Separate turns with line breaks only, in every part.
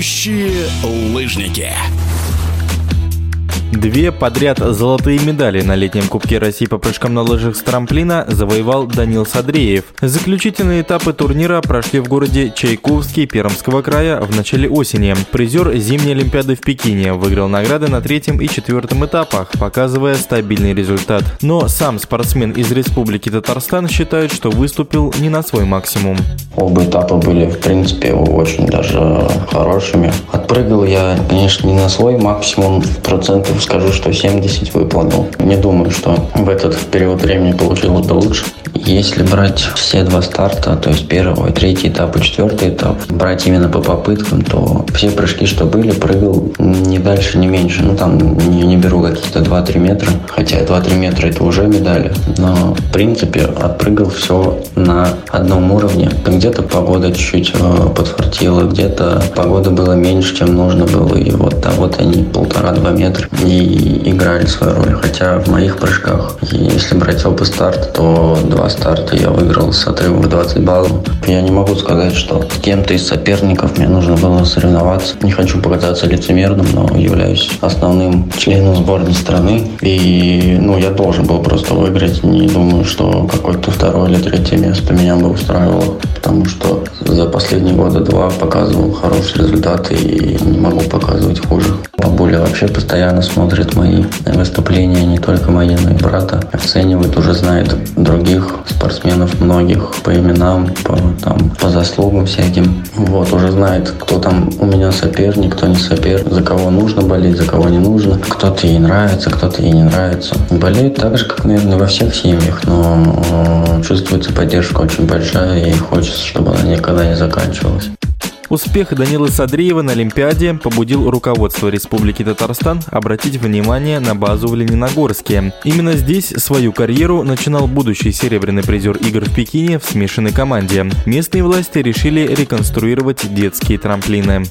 Начинающие лыжники.
Две подряд золотые медали на летнем Кубке России по прыжкам на лыжах с трамплина завоевал Данил Садреев. Заключительные этапы турнира прошли в городе Чайковский Пермского края в начале осени. Призер зимней Олимпиады в Пекине выиграл награды на третьем и четвертом этапах, показывая стабильный результат. Но сам спортсмен из Республики Татарстан считает, что выступил не на свой максимум.
Оба этапа были, в принципе, очень даже хорошими. Отпрыгал я, конечно, не на свой максимум, процентов скажу, что 70 выполнил. Не думаю, что в этот период времени получилось бы лучше. Если брать все два старта, то есть первый, третий этап и четвертый этап, брать именно по попыткам, то все прыжки, что были, прыгал не дальше, не меньше. Ну, там не, не беру какие-то 2-3 метра, хотя 2-3 метра это уже медали. Но, в принципе, отпрыгал все на одном уровне. Где-то погода чуть-чуть э, подфартила, где-то погода была меньше, чем нужно было. И вот, а вот они полтора-два метра и играли свою роль. Хотя в моих прыжках, если брать оба старта, то два старта я выиграл с отрывом в 20 баллов. Я не могу сказать, что с кем-то из соперников мне нужно было соревноваться. Не хочу показаться лицемерным, но являюсь основным членом сборной страны. И ну, я должен был просто выиграть. Не думаю, что какое-то второе или третье место меня бы устраивало. Потому что за последние года два показывал хорошие результаты и не могу показывать хуже. Бабуля вообще постоянно смотрит мои выступления, не только мои, но и брата. Оценивает, уже знает других спортсменов, многих по именам, по, там, по заслугам всяким. Вот, уже знает, кто там у меня соперник, кто не соперник, за кого нужно болеть, за кого не нужно. Кто-то ей нравится, кто-то ей не нравится. Болеет так же, как, наверное, во всех семьях, но э, чувствуется поддержка очень большая и хочется, чтобы она никогда не заканчивалась.
Успех Данилы Садриева на Олимпиаде побудил руководство Республики Татарстан обратить внимание на базу в Лениногорске. Именно здесь свою карьеру начинал будущий серебряный призер игр в Пекине в смешанной команде. Местные власти решили реконструировать детские трамплины.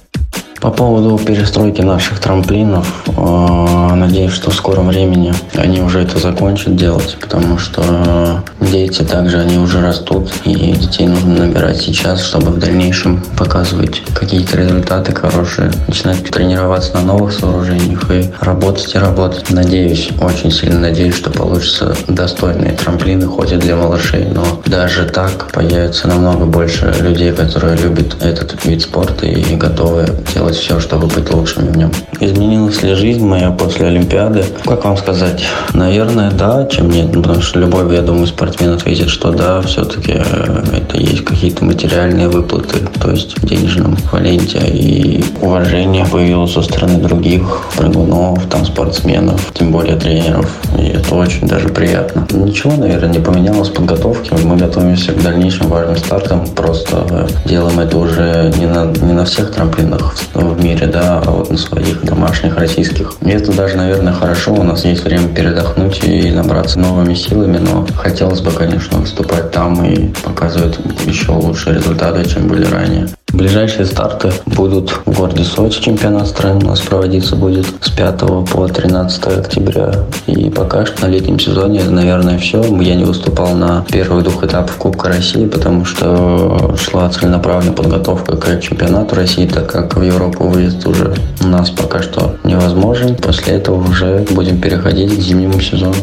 По поводу перестройки наших трамплинов, э, надеюсь, что в скором времени они уже это закончат делать, потому что дети также, они уже растут, и детей нужно набирать сейчас, чтобы в дальнейшем показывать какие-то результаты хорошие, начинать тренироваться на новых сооружениях и работать и работать. Надеюсь, очень сильно надеюсь, что получится достойные трамплины, хоть и для малышей, но даже так появится намного больше людей, которые любят этот вид спорта и готовы делать все, чтобы быть лучшими в нем. Изменилась ли жизнь моя после Олимпиады? Как вам сказать? Наверное, да, чем нет. Потому что любой, я думаю, спортсмен ответит, что да, все-таки э, это есть какие-то материальные выплаты, то есть в денежном валенте. И уважение появилось со стороны других прыгунов, там, спортсменов, тем более тренеров. И это очень даже приятно. Ничего, наверное, не поменялось в подготовке. Мы готовимся к дальнейшим важным стартам. Просто делаем это уже не на, не на всех трамплинах в мире, да, а вот на своих домашних российских. И это даже, наверное, хорошо. У нас есть время передохнуть и набраться новыми силами, но хотелось бы, конечно, выступать там и показывать еще лучшие результаты, чем были ранее. Ближайшие старты будут в городе Сочи. Чемпионат страны у нас проводиться будет с 5 по 13 октября. И пока что на летнем сезоне, наверное, все. Я не выступал на первых двух этапах Кубка России, потому что шла целенаправленная подготовка к чемпионату России, так как в Европу выезд уже у нас пока что невозможен. После этого уже будем переходить к зимнему сезону.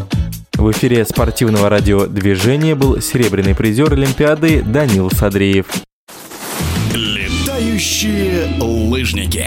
В эфире спортивного радиодвижения был серебряный призер Олимпиады Данил Садреев.
Летающие лыжники.